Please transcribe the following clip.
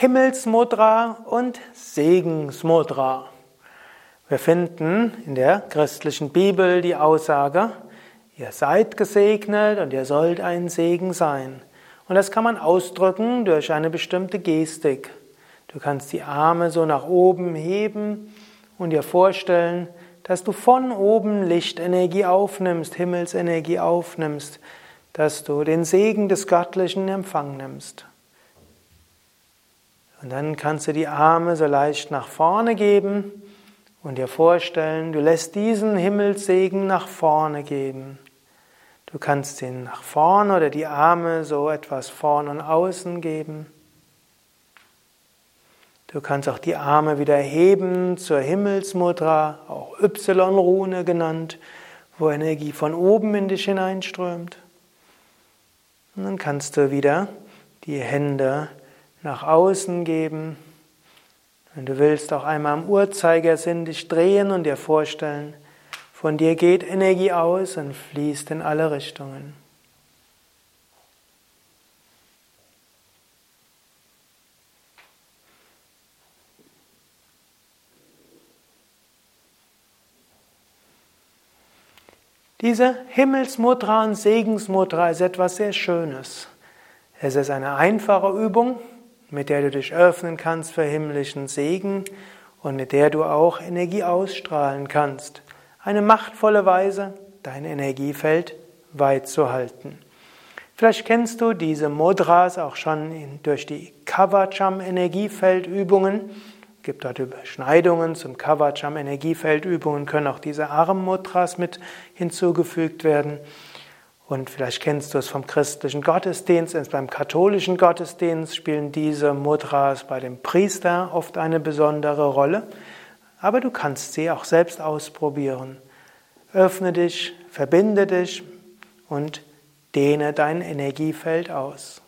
Himmelsmudra und Segensmudra. Wir finden in der christlichen Bibel die Aussage, ihr seid gesegnet und ihr sollt ein Segen sein. Und das kann man ausdrücken durch eine bestimmte Gestik. Du kannst die Arme so nach oben heben und dir vorstellen, dass du von oben Lichtenergie aufnimmst, Himmelsenergie aufnimmst, dass du den Segen des Göttlichen in Empfang nimmst. Und dann kannst du die Arme so leicht nach vorne geben und dir vorstellen, du lässt diesen Himmelssegen nach vorne geben. Du kannst ihn nach vorne oder die Arme so etwas vorn und außen geben. Du kannst auch die Arme wieder heben zur Himmelsmudra, auch Y-Rune genannt, wo Energie von oben in dich hineinströmt. Und dann kannst du wieder die Hände nach außen geben. Wenn du willst, auch einmal am Uhrzeigersinn dich drehen und dir vorstellen, von dir geht Energie aus und fließt in alle Richtungen. Diese Himmelsmudra und Segensmudra ist etwas sehr Schönes. Es ist eine einfache Übung, mit der du dich öffnen kannst für himmlischen Segen und mit der du auch Energie ausstrahlen kannst. Eine machtvolle Weise, dein Energiefeld weit zu halten. Vielleicht kennst du diese Mudras auch schon durch die Kavacham Energiefeldübungen. Es gibt dort Überschneidungen zum Kavacham Energiefeldübungen, können auch diese Armmudras mit hinzugefügt werden. Und vielleicht kennst du es vom christlichen Gottesdienst. Beim katholischen Gottesdienst spielen diese Mudras bei dem Priester oft eine besondere Rolle. Aber du kannst sie auch selbst ausprobieren. Öffne dich, verbinde dich und dehne dein Energiefeld aus.